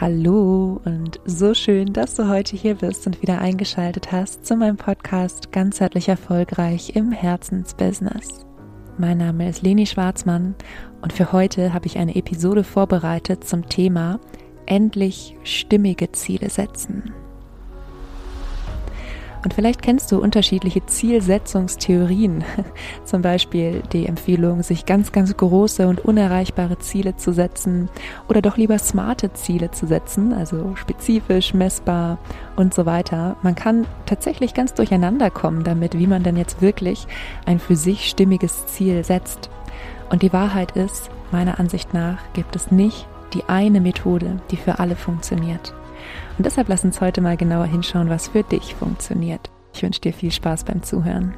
Hallo und so schön, dass du heute hier bist und wieder eingeschaltet hast zu meinem Podcast Ganzheitlich Erfolgreich im Herzensbusiness. Mein Name ist Leni Schwarzmann und für heute habe ich eine Episode vorbereitet zum Thema Endlich stimmige Ziele setzen. Und vielleicht kennst du unterschiedliche Zielsetzungstheorien. Zum Beispiel die Empfehlung, sich ganz, ganz große und unerreichbare Ziele zu setzen oder doch lieber smarte Ziele zu setzen, also spezifisch, messbar und so weiter. Man kann tatsächlich ganz durcheinander kommen damit, wie man denn jetzt wirklich ein für sich stimmiges Ziel setzt. Und die Wahrheit ist, meiner Ansicht nach gibt es nicht die eine Methode, die für alle funktioniert. Und deshalb lass uns heute mal genauer hinschauen, was für dich funktioniert. Ich wünsche dir viel Spaß beim Zuhören.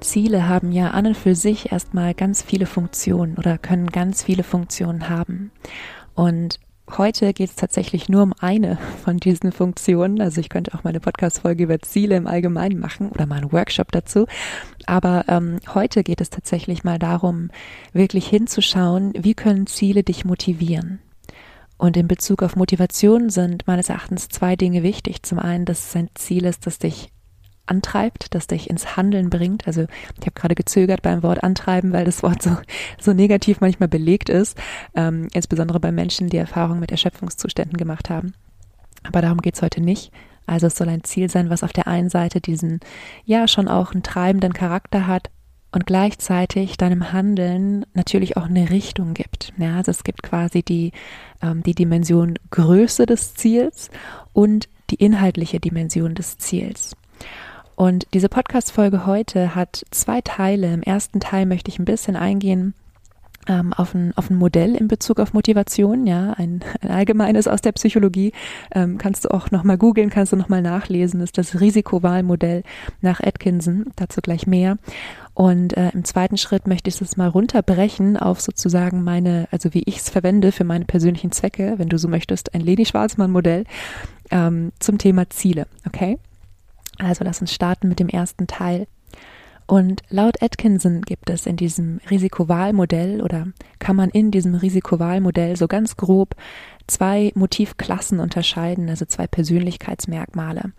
Ziele haben ja an und für sich erstmal ganz viele Funktionen oder können ganz viele Funktionen haben. Und Heute geht es tatsächlich nur um eine von diesen Funktionen. Also ich könnte auch mal eine Podcast-Folge über Ziele im Allgemeinen machen oder mal einen Workshop dazu. Aber ähm, heute geht es tatsächlich mal darum, wirklich hinzuschauen, wie können Ziele dich motivieren. Und in Bezug auf Motivation sind meines Erachtens zwei Dinge wichtig. Zum einen, dass es ein Ziel ist, das dich antreibt, das dich ins Handeln bringt. Also ich habe gerade gezögert beim Wort antreiben, weil das Wort so, so negativ manchmal belegt ist, ähm, insbesondere bei Menschen, die Erfahrungen mit Erschöpfungszuständen gemacht haben. Aber darum geht's heute nicht. Also es soll ein Ziel sein, was auf der einen Seite diesen, ja, schon auch einen treibenden Charakter hat und gleichzeitig deinem Handeln natürlich auch eine Richtung gibt. Ja, also es gibt quasi die, ähm, die Dimension Größe des Ziels und die inhaltliche Dimension des Ziels. Und diese Podcast-Folge heute hat zwei Teile. Im ersten Teil möchte ich ein bisschen eingehen ähm, auf, ein, auf ein Modell in Bezug auf Motivation, ja, ein, ein allgemeines aus der Psychologie. Ähm, kannst du auch nochmal googeln, kannst du nochmal nachlesen, ist das Risikowahlmodell nach Atkinson. Dazu gleich mehr. Und äh, im zweiten Schritt möchte ich es mal runterbrechen auf sozusagen meine, also wie ich es verwende für meine persönlichen Zwecke, wenn du so möchtest, ein Leni Schwarzmann-Modell ähm, zum Thema Ziele. Okay? Also lass uns starten mit dem ersten Teil. Und laut Atkinson gibt es in diesem Risikowahlmodell oder kann man in diesem Risikowahlmodell so ganz grob zwei Motivklassen unterscheiden, also zwei Persönlichkeitsmerkmale.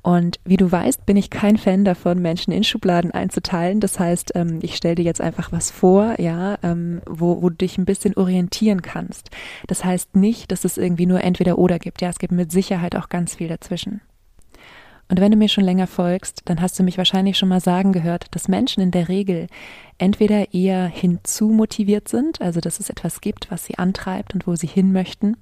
Und wie du weißt, bin ich kein Fan davon, Menschen in Schubladen einzuteilen. Das heißt, ähm, ich stelle dir jetzt einfach was vor, ja, ähm, wo, wo du dich ein bisschen orientieren kannst. Das heißt nicht, dass es irgendwie nur entweder oder gibt. Ja, es gibt mit Sicherheit auch ganz viel dazwischen. Und wenn du mir schon länger folgst, dann hast du mich wahrscheinlich schon mal sagen gehört, dass Menschen in der Regel entweder eher hinzu motiviert sind, also dass es etwas gibt, was sie antreibt und wo sie hin möchten,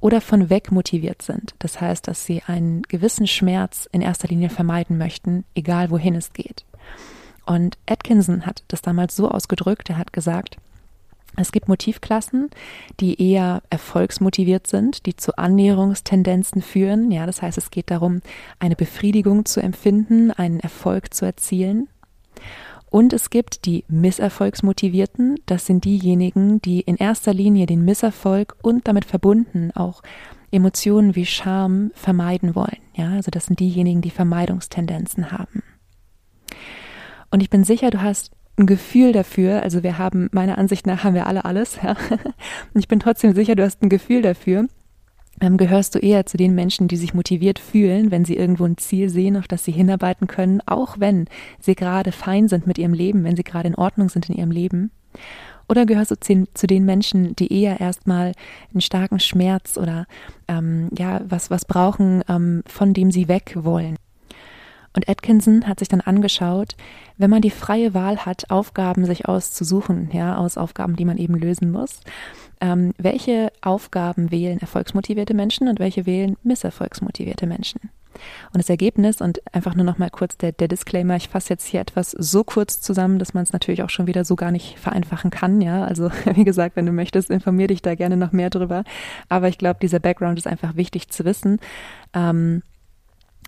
oder von weg motiviert sind. Das heißt, dass sie einen gewissen Schmerz in erster Linie vermeiden möchten, egal wohin es geht. Und Atkinson hat das damals so ausgedrückt, er hat gesagt, es gibt Motivklassen, die eher erfolgsmotiviert sind, die zu Annäherungstendenzen führen. Ja, das heißt, es geht darum, eine Befriedigung zu empfinden, einen Erfolg zu erzielen. Und es gibt die Misserfolgsmotivierten. Das sind diejenigen, die in erster Linie den Misserfolg und damit verbunden auch Emotionen wie Scham vermeiden wollen. Ja, also das sind diejenigen, die Vermeidungstendenzen haben. Und ich bin sicher, du hast ein Gefühl dafür, also wir haben, meiner Ansicht nach haben wir alle alles, ja. Und ich bin trotzdem sicher, du hast ein Gefühl dafür. Ähm, gehörst du eher zu den Menschen, die sich motiviert fühlen, wenn sie irgendwo ein Ziel sehen, auf das sie hinarbeiten können, auch wenn sie gerade fein sind mit ihrem Leben, wenn sie gerade in Ordnung sind in ihrem Leben? Oder gehörst du zu, den Menschen, die eher erstmal einen starken Schmerz oder ähm, ja was was brauchen, ähm, von dem sie weg wollen? Und Atkinson hat sich dann angeschaut, wenn man die freie Wahl hat, Aufgaben sich auszusuchen, ja, aus Aufgaben, die man eben lösen muss, ähm, welche Aufgaben wählen erfolgsmotivierte Menschen und welche wählen misserfolgsmotivierte Menschen? Und das Ergebnis, und einfach nur noch mal kurz der, der Disclaimer, ich fasse jetzt hier etwas so kurz zusammen, dass man es natürlich auch schon wieder so gar nicht vereinfachen kann, ja. Also, wie gesagt, wenn du möchtest, informier dich da gerne noch mehr drüber. Aber ich glaube, dieser Background ist einfach wichtig zu wissen. Ähm,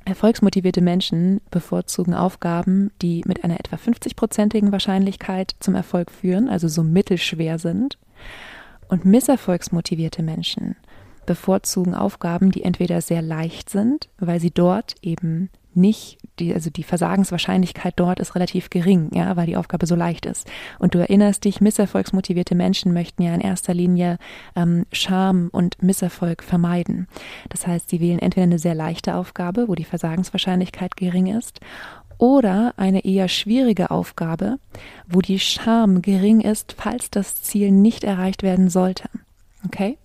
Erfolgsmotivierte Menschen bevorzugen Aufgaben, die mit einer etwa 50-prozentigen Wahrscheinlichkeit zum Erfolg führen, also so mittelschwer sind. Und misserfolgsmotivierte Menschen bevorzugen Aufgaben, die entweder sehr leicht sind, weil sie dort eben nicht, die, also die Versagenswahrscheinlichkeit dort ist relativ gering, ja, weil die Aufgabe so leicht ist. Und du erinnerst dich, misserfolgsmotivierte Menschen möchten ja in erster Linie ähm, Scham und Misserfolg vermeiden. Das heißt, sie wählen entweder eine sehr leichte Aufgabe, wo die Versagenswahrscheinlichkeit gering ist, oder eine eher schwierige Aufgabe, wo die Scham gering ist, falls das Ziel nicht erreicht werden sollte. Okay?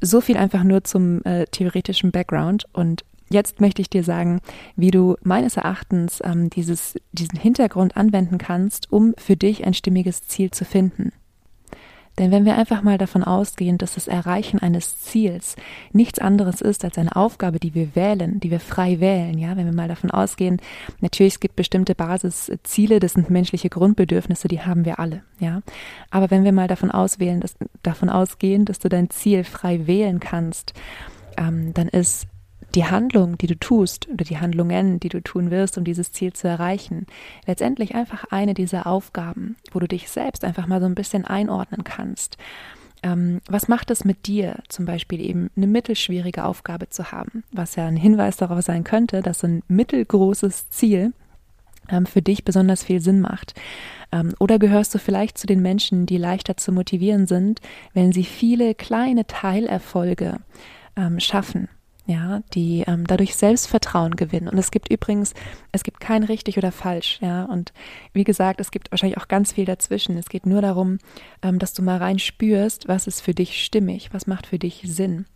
So viel einfach nur zum äh, theoretischen Background und Jetzt möchte ich dir sagen, wie du meines Erachtens ähm, dieses, diesen Hintergrund anwenden kannst, um für dich ein stimmiges Ziel zu finden. Denn wenn wir einfach mal davon ausgehen, dass das Erreichen eines Ziels nichts anderes ist als eine Aufgabe, die wir wählen, die wir frei wählen, ja, wenn wir mal davon ausgehen, natürlich es gibt bestimmte Basisziele, das sind menschliche Grundbedürfnisse, die haben wir alle, ja. Aber wenn wir mal davon auswählen, dass, davon ausgehen, dass du dein Ziel frei wählen kannst, ähm, dann ist die Handlung, die du tust oder die Handlungen, die du tun wirst, um dieses Ziel zu erreichen, letztendlich einfach eine dieser Aufgaben, wo du dich selbst einfach mal so ein bisschen einordnen kannst. Ähm, was macht es mit dir, zum Beispiel eben eine mittelschwierige Aufgabe zu haben, was ja ein Hinweis darauf sein könnte, dass ein mittelgroßes Ziel ähm, für dich besonders viel Sinn macht. Ähm, oder gehörst du vielleicht zu den Menschen, die leichter zu motivieren sind, wenn sie viele kleine Teilerfolge ähm, schaffen ja, die ähm, dadurch Selbstvertrauen gewinnen. Und es gibt übrigens, es gibt kein richtig oder falsch, ja. Und wie gesagt, es gibt wahrscheinlich auch ganz viel dazwischen. Es geht nur darum, ähm, dass du mal rein spürst, was ist für dich stimmig, was macht für dich Sinn.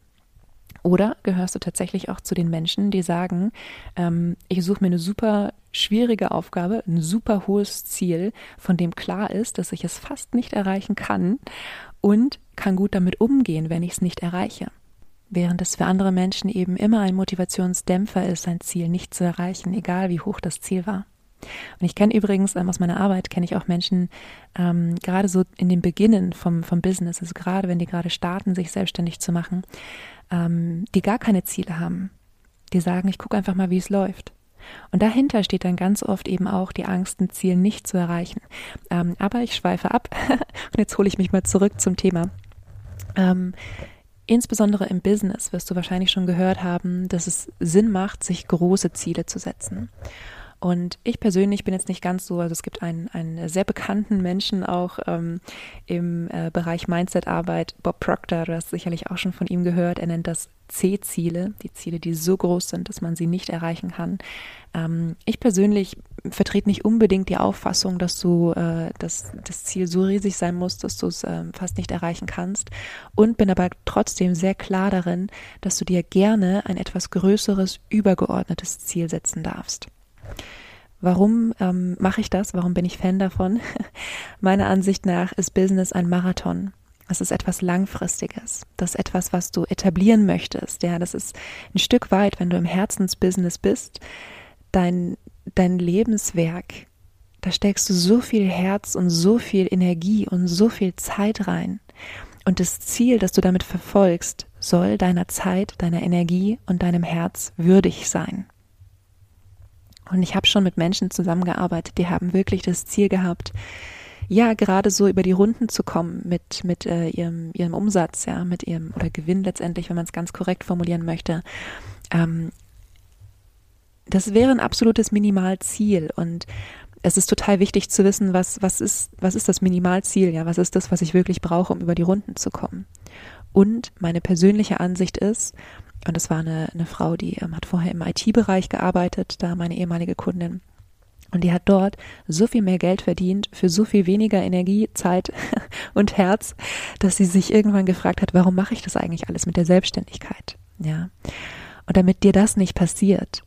Oder gehörst du tatsächlich auch zu den Menschen, die sagen, ähm, ich suche mir eine super schwierige Aufgabe, ein super hohes Ziel, von dem klar ist, dass ich es fast nicht erreichen kann und kann gut damit umgehen, wenn ich es nicht erreiche während es für andere Menschen eben immer ein Motivationsdämpfer ist, sein Ziel nicht zu erreichen, egal wie hoch das Ziel war. Und ich kenne übrigens ähm, aus meiner Arbeit, kenne ich auch Menschen, ähm, gerade so in den Beginnen vom, vom Business, also gerade wenn die gerade starten, sich selbstständig zu machen, ähm, die gar keine Ziele haben. Die sagen, ich gucke einfach mal, wie es läuft. Und dahinter steht dann ganz oft eben auch die Angst, ein Ziel nicht zu erreichen. Ähm, aber ich schweife ab und jetzt hole ich mich mal zurück zum Thema. Insbesondere im Business wirst du wahrscheinlich schon gehört haben, dass es Sinn macht, sich große Ziele zu setzen. Und ich persönlich bin jetzt nicht ganz so, also es gibt einen, einen sehr bekannten Menschen auch ähm, im äh, Bereich Mindset-Arbeit, Bob Proctor, du hast sicherlich auch schon von ihm gehört, er nennt das C-Ziele, die Ziele, die so groß sind, dass man sie nicht erreichen kann. Ähm, ich persönlich vertrete nicht unbedingt die Auffassung, dass du äh, dass das Ziel so riesig sein muss, dass du es äh, fast nicht erreichen kannst und bin aber trotzdem sehr klar darin, dass du dir gerne ein etwas größeres, übergeordnetes Ziel setzen darfst. Warum ähm, mache ich das? Warum bin ich Fan davon? Meiner Ansicht nach ist Business ein Marathon. Es ist etwas Langfristiges. Das ist etwas, was du etablieren möchtest. Ja, das ist ein Stück weit, wenn du im Herzensbusiness bist, dein, dein Lebenswerk. Da steckst du so viel Herz und so viel Energie und so viel Zeit rein. Und das Ziel, das du damit verfolgst, soll deiner Zeit, deiner Energie und deinem Herz würdig sein. Und ich habe schon mit Menschen zusammengearbeitet, die haben wirklich das Ziel gehabt, ja, gerade so über die Runden zu kommen mit, mit äh, ihrem, ihrem Umsatz, ja, mit ihrem oder Gewinn letztendlich, wenn man es ganz korrekt formulieren möchte. Ähm, das wäre ein absolutes Minimalziel und es ist total wichtig zu wissen, was, was ist, was ist das Minimalziel, ja, was ist das, was ich wirklich brauche, um über die Runden zu kommen. Und meine persönliche Ansicht ist, und es war eine, eine Frau, die ähm, hat vorher im IT-Bereich gearbeitet, da meine ehemalige Kundin. Und die hat dort so viel mehr Geld verdient für so viel weniger Energie, Zeit und Herz, dass sie sich irgendwann gefragt hat, warum mache ich das eigentlich alles mit der Selbstständigkeit? Ja. Und damit dir das nicht passiert,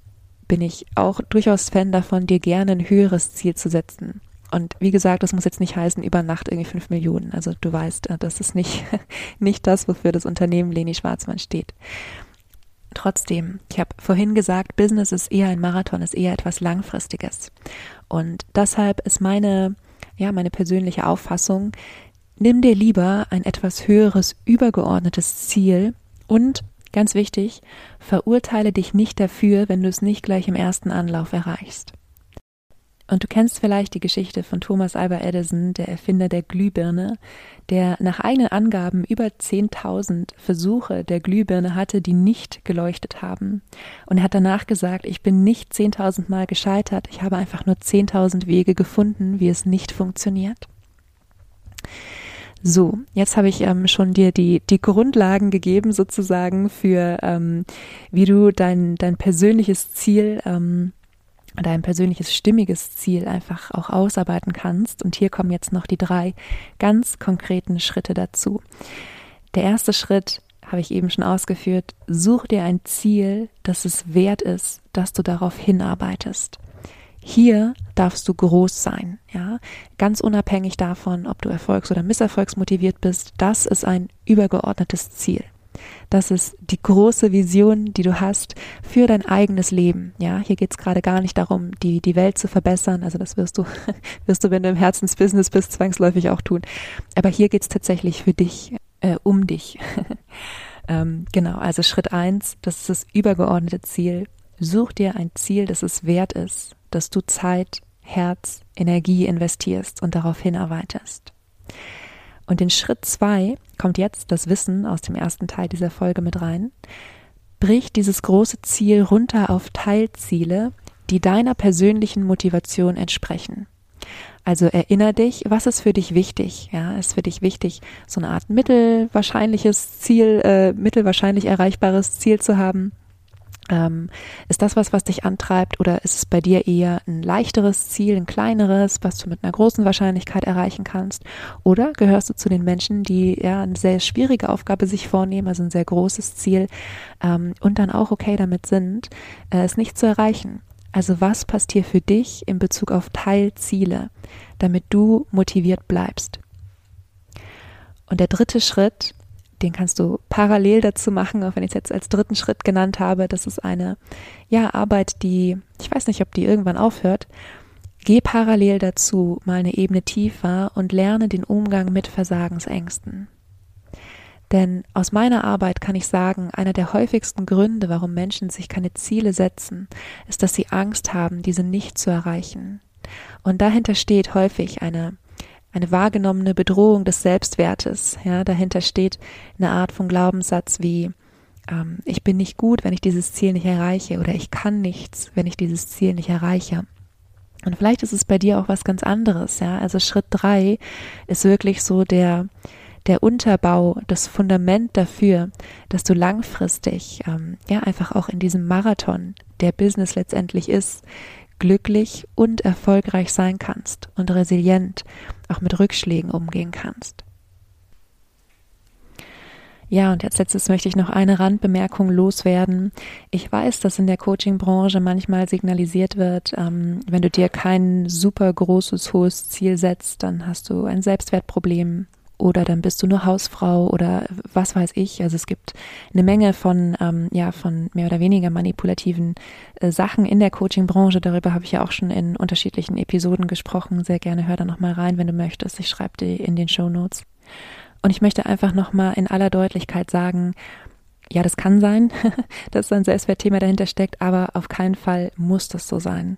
bin ich auch durchaus Fan davon, dir gerne ein höheres Ziel zu setzen. Und wie gesagt, das muss jetzt nicht heißen, über Nacht irgendwie fünf Millionen. Also du weißt, äh, das ist nicht, nicht das, wofür das Unternehmen Leni Schwarzmann steht. Trotzdem, ich habe vorhin gesagt, Business ist eher ein Marathon, ist eher etwas Langfristiges. Und deshalb ist meine, ja, meine persönliche Auffassung, nimm dir lieber ein etwas höheres, übergeordnetes Ziel und, ganz wichtig, verurteile dich nicht dafür, wenn du es nicht gleich im ersten Anlauf erreichst. Und du kennst vielleicht die Geschichte von Thomas Alva Edison, der Erfinder der Glühbirne, der nach eigenen Angaben über 10.000 Versuche der Glühbirne hatte, die nicht geleuchtet haben. Und er hat danach gesagt, ich bin nicht 10.000 Mal gescheitert, ich habe einfach nur 10.000 Wege gefunden, wie es nicht funktioniert. So, jetzt habe ich ähm, schon dir die, die Grundlagen gegeben, sozusagen, für ähm, wie du dein, dein persönliches Ziel ähm, dein persönliches stimmiges Ziel einfach auch ausarbeiten kannst. Und hier kommen jetzt noch die drei ganz konkreten Schritte dazu. Der erste Schritt habe ich eben schon ausgeführt. Such dir ein Ziel, das es wert ist, dass du darauf hinarbeitest. Hier darfst du groß sein, ja, ganz unabhängig davon, ob du erfolgs- oder misserfolgsmotiviert bist. Das ist ein übergeordnetes Ziel. Das ist die große Vision, die du hast für dein eigenes Leben. Ja, hier geht es gerade gar nicht darum, die, die Welt zu verbessern. Also das wirst du, wirst du, wenn du im Herzensbusiness bist, zwangsläufig auch tun. Aber hier geht es tatsächlich für dich, äh, um dich. ähm, genau, also Schritt eins, das ist das übergeordnete Ziel. Such dir ein Ziel, das es wert ist, dass du Zeit, Herz, Energie investierst und darauf hinarbeitest. Und in Schritt zwei kommt jetzt das Wissen aus dem ersten Teil dieser Folge mit rein. Brich dieses große Ziel runter auf Teilziele, die deiner persönlichen Motivation entsprechen. Also erinnere dich, was ist für dich wichtig? Ja, ist für dich wichtig, so eine Art mittelwahrscheinliches Ziel, äh, mittelwahrscheinlich erreichbares Ziel zu haben? Ähm, ist das was, was dich antreibt oder ist es bei dir eher ein leichteres Ziel, ein kleineres, was du mit einer großen Wahrscheinlichkeit erreichen kannst? Oder gehörst du zu den Menschen, die ja eine sehr schwierige Aufgabe sich vornehmen, also ein sehr großes Ziel ähm, und dann auch okay damit sind, äh, es nicht zu erreichen? Also was passt hier für dich in Bezug auf Teilziele, damit du motiviert bleibst? Und der dritte Schritt den kannst du parallel dazu machen, auch wenn ich es jetzt als dritten Schritt genannt habe. Das ist eine, ja, Arbeit, die, ich weiß nicht, ob die irgendwann aufhört. Geh parallel dazu mal eine Ebene tiefer und lerne den Umgang mit Versagensängsten. Denn aus meiner Arbeit kann ich sagen, einer der häufigsten Gründe, warum Menschen sich keine Ziele setzen, ist, dass sie Angst haben, diese nicht zu erreichen. Und dahinter steht häufig eine eine wahrgenommene Bedrohung des Selbstwertes. Ja, dahinter steht eine Art von Glaubenssatz wie ähm, ich bin nicht gut, wenn ich dieses Ziel nicht erreiche oder ich kann nichts, wenn ich dieses Ziel nicht erreiche. Und vielleicht ist es bei dir auch was ganz anderes. Ja, also Schritt drei ist wirklich so der der Unterbau, das Fundament dafür, dass du langfristig, ähm, ja, einfach auch in diesem Marathon, der Business letztendlich ist, glücklich und erfolgreich sein kannst und resilient auch mit Rückschlägen umgehen kannst. Ja, und als letztes möchte ich noch eine Randbemerkung loswerden. Ich weiß, dass in der Coaching-Branche manchmal signalisiert wird, ähm, wenn du dir kein super großes, hohes Ziel setzt, dann hast du ein Selbstwertproblem oder dann bist du nur Hausfrau oder was weiß ich. Also es gibt eine Menge von, ähm, ja, von mehr oder weniger manipulativen äh, Sachen in der Coaching-Branche. Darüber habe ich ja auch schon in unterschiedlichen Episoden gesprochen. Sehr gerne hör da nochmal rein, wenn du möchtest. Ich schreibe dir in den Show Notes. Und ich möchte einfach nochmal in aller Deutlichkeit sagen, ja, das kann sein, dass ein Selbstwertthema dahinter steckt, aber auf keinen Fall muss das so sein.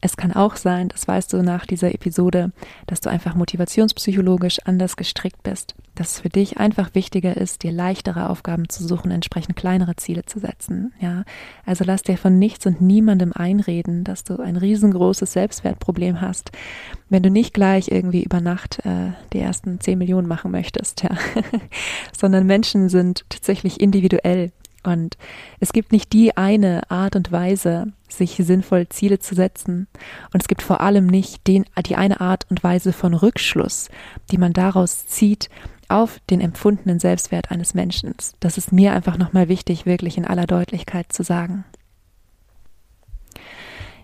Es kann auch sein, das weißt du nach dieser Episode, dass du einfach motivationspsychologisch anders gestrickt bist, dass es für dich einfach wichtiger ist, dir leichtere Aufgaben zu suchen, entsprechend kleinere Ziele zu setzen. Ja, also lass dir von nichts und niemandem einreden, dass du ein riesengroßes Selbstwertproblem hast, wenn du nicht gleich irgendwie über Nacht äh, die ersten zehn Millionen machen möchtest, ja, sondern Menschen sind tatsächlich individuell und es gibt nicht die eine Art und Weise, sich sinnvoll Ziele zu setzen. Und es gibt vor allem nicht den, die eine Art und Weise von Rückschluss, die man daraus zieht auf den empfundenen Selbstwert eines Menschen. Das ist mir einfach nochmal wichtig, wirklich in aller Deutlichkeit zu sagen.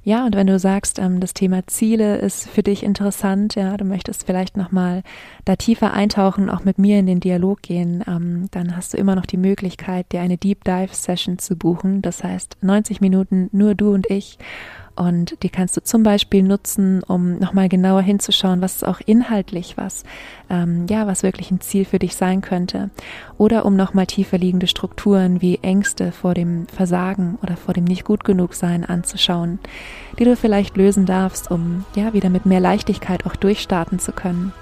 Ja, und wenn du sagst, ähm, das Thema Ziele ist für dich interessant, ja, du möchtest vielleicht nochmal da tiefer eintauchen, auch mit mir in den Dialog gehen, ähm, dann hast du immer noch die Möglichkeit, dir eine Deep Dive Session zu buchen. Das heißt, 90 Minuten nur du und ich Und die kannst du zum Beispiel nutzen, um nochmal genauer hinzuschauen, was auch inhaltlich was, ähm, ja, was wirklich ein Ziel für dich sein könnte. Oder um nochmal tiefer liegende Strukturen wie Ängste vor dem Versagen oder vor dem nicht gut genug sein anzuschauen, die du vielleicht lösen darfst, um ja wieder mit mehr Leichtigkeit auch durchstarten zu können.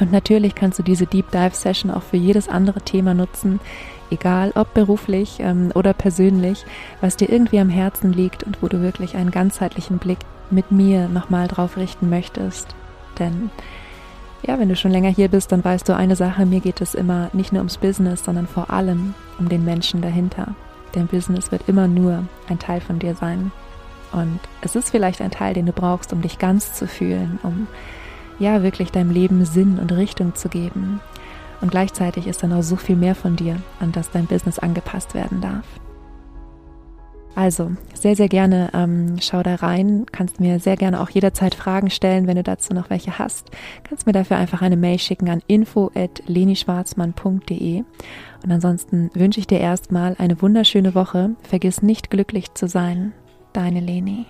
Und natürlich kannst du diese Deep Dive Session auch für jedes andere Thema nutzen, egal ob beruflich ähm, oder persönlich, was dir irgendwie am Herzen liegt und wo du wirklich einen ganzheitlichen Blick mit mir nochmal drauf richten möchtest. Denn ja, wenn du schon länger hier bist, dann weißt du eine Sache, mir geht es immer nicht nur ums Business, sondern vor allem um den Menschen dahinter. Denn Business wird immer nur ein Teil von dir sein. Und es ist vielleicht ein Teil, den du brauchst, um dich ganz zu fühlen, um ja wirklich deinem Leben Sinn und Richtung zu geben. Und gleichzeitig ist dann auch so viel mehr von dir, an das dein Business angepasst werden darf. Also, sehr, sehr gerne ähm, schau da rein. Kannst mir sehr gerne auch jederzeit Fragen stellen, wenn du dazu noch welche hast. Kannst mir dafür einfach eine Mail schicken an info.lenischwarzmann.de. Und ansonsten wünsche ich dir erstmal eine wunderschöne Woche. Vergiss nicht glücklich zu sein. Deine Leni.